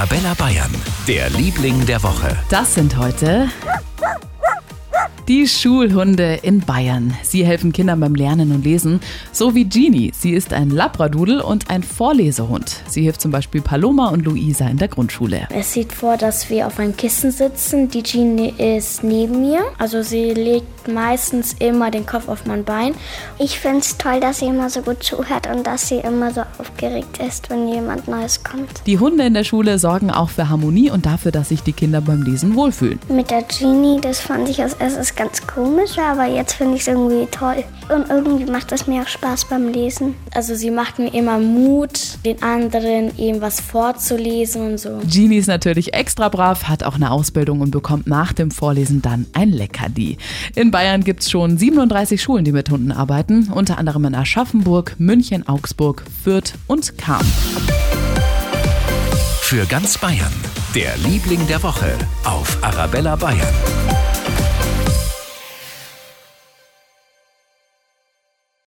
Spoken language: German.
Arabella Bayern, der Liebling der Woche. Das sind heute die Schulhunde in Bayern. Sie helfen Kindern beim Lernen und Lesen, so wie Genie. Sie ist ein Labradudel und ein Vorlesehund. Sie hilft zum Beispiel Paloma und Luisa in der Grundschule. Es sieht vor, dass wir auf einem Kissen sitzen. Die Genie ist neben mir. Also sie legt meistens immer den Kopf auf mein Bein. Ich finde es toll, dass sie immer so gut zuhört und dass sie immer so aufgeregt ist, wenn jemand Neues kommt. Die Hunde in der Schule sorgen auch für Harmonie und dafür, dass sich die Kinder beim Lesen wohlfühlen. Mit der Genie, das fand ich als erstes ganz komisch, aber jetzt finde ich es irgendwie toll. Und irgendwie macht es mir auch Spaß beim Lesen. Also sie macht mir immer Mut, den anderen eben was vorzulesen und so. Genie ist natürlich extra brav, hat auch eine Ausbildung und bekommt nach dem Vorlesen dann ein Leckerli. In Bayern gibt es schon 37 Schulen, die mit Hunden arbeiten, unter anderem in Aschaffenburg, München, Augsburg, Fürth und Cham. Für ganz Bayern, der Liebling der Woche auf Arabella Bayern.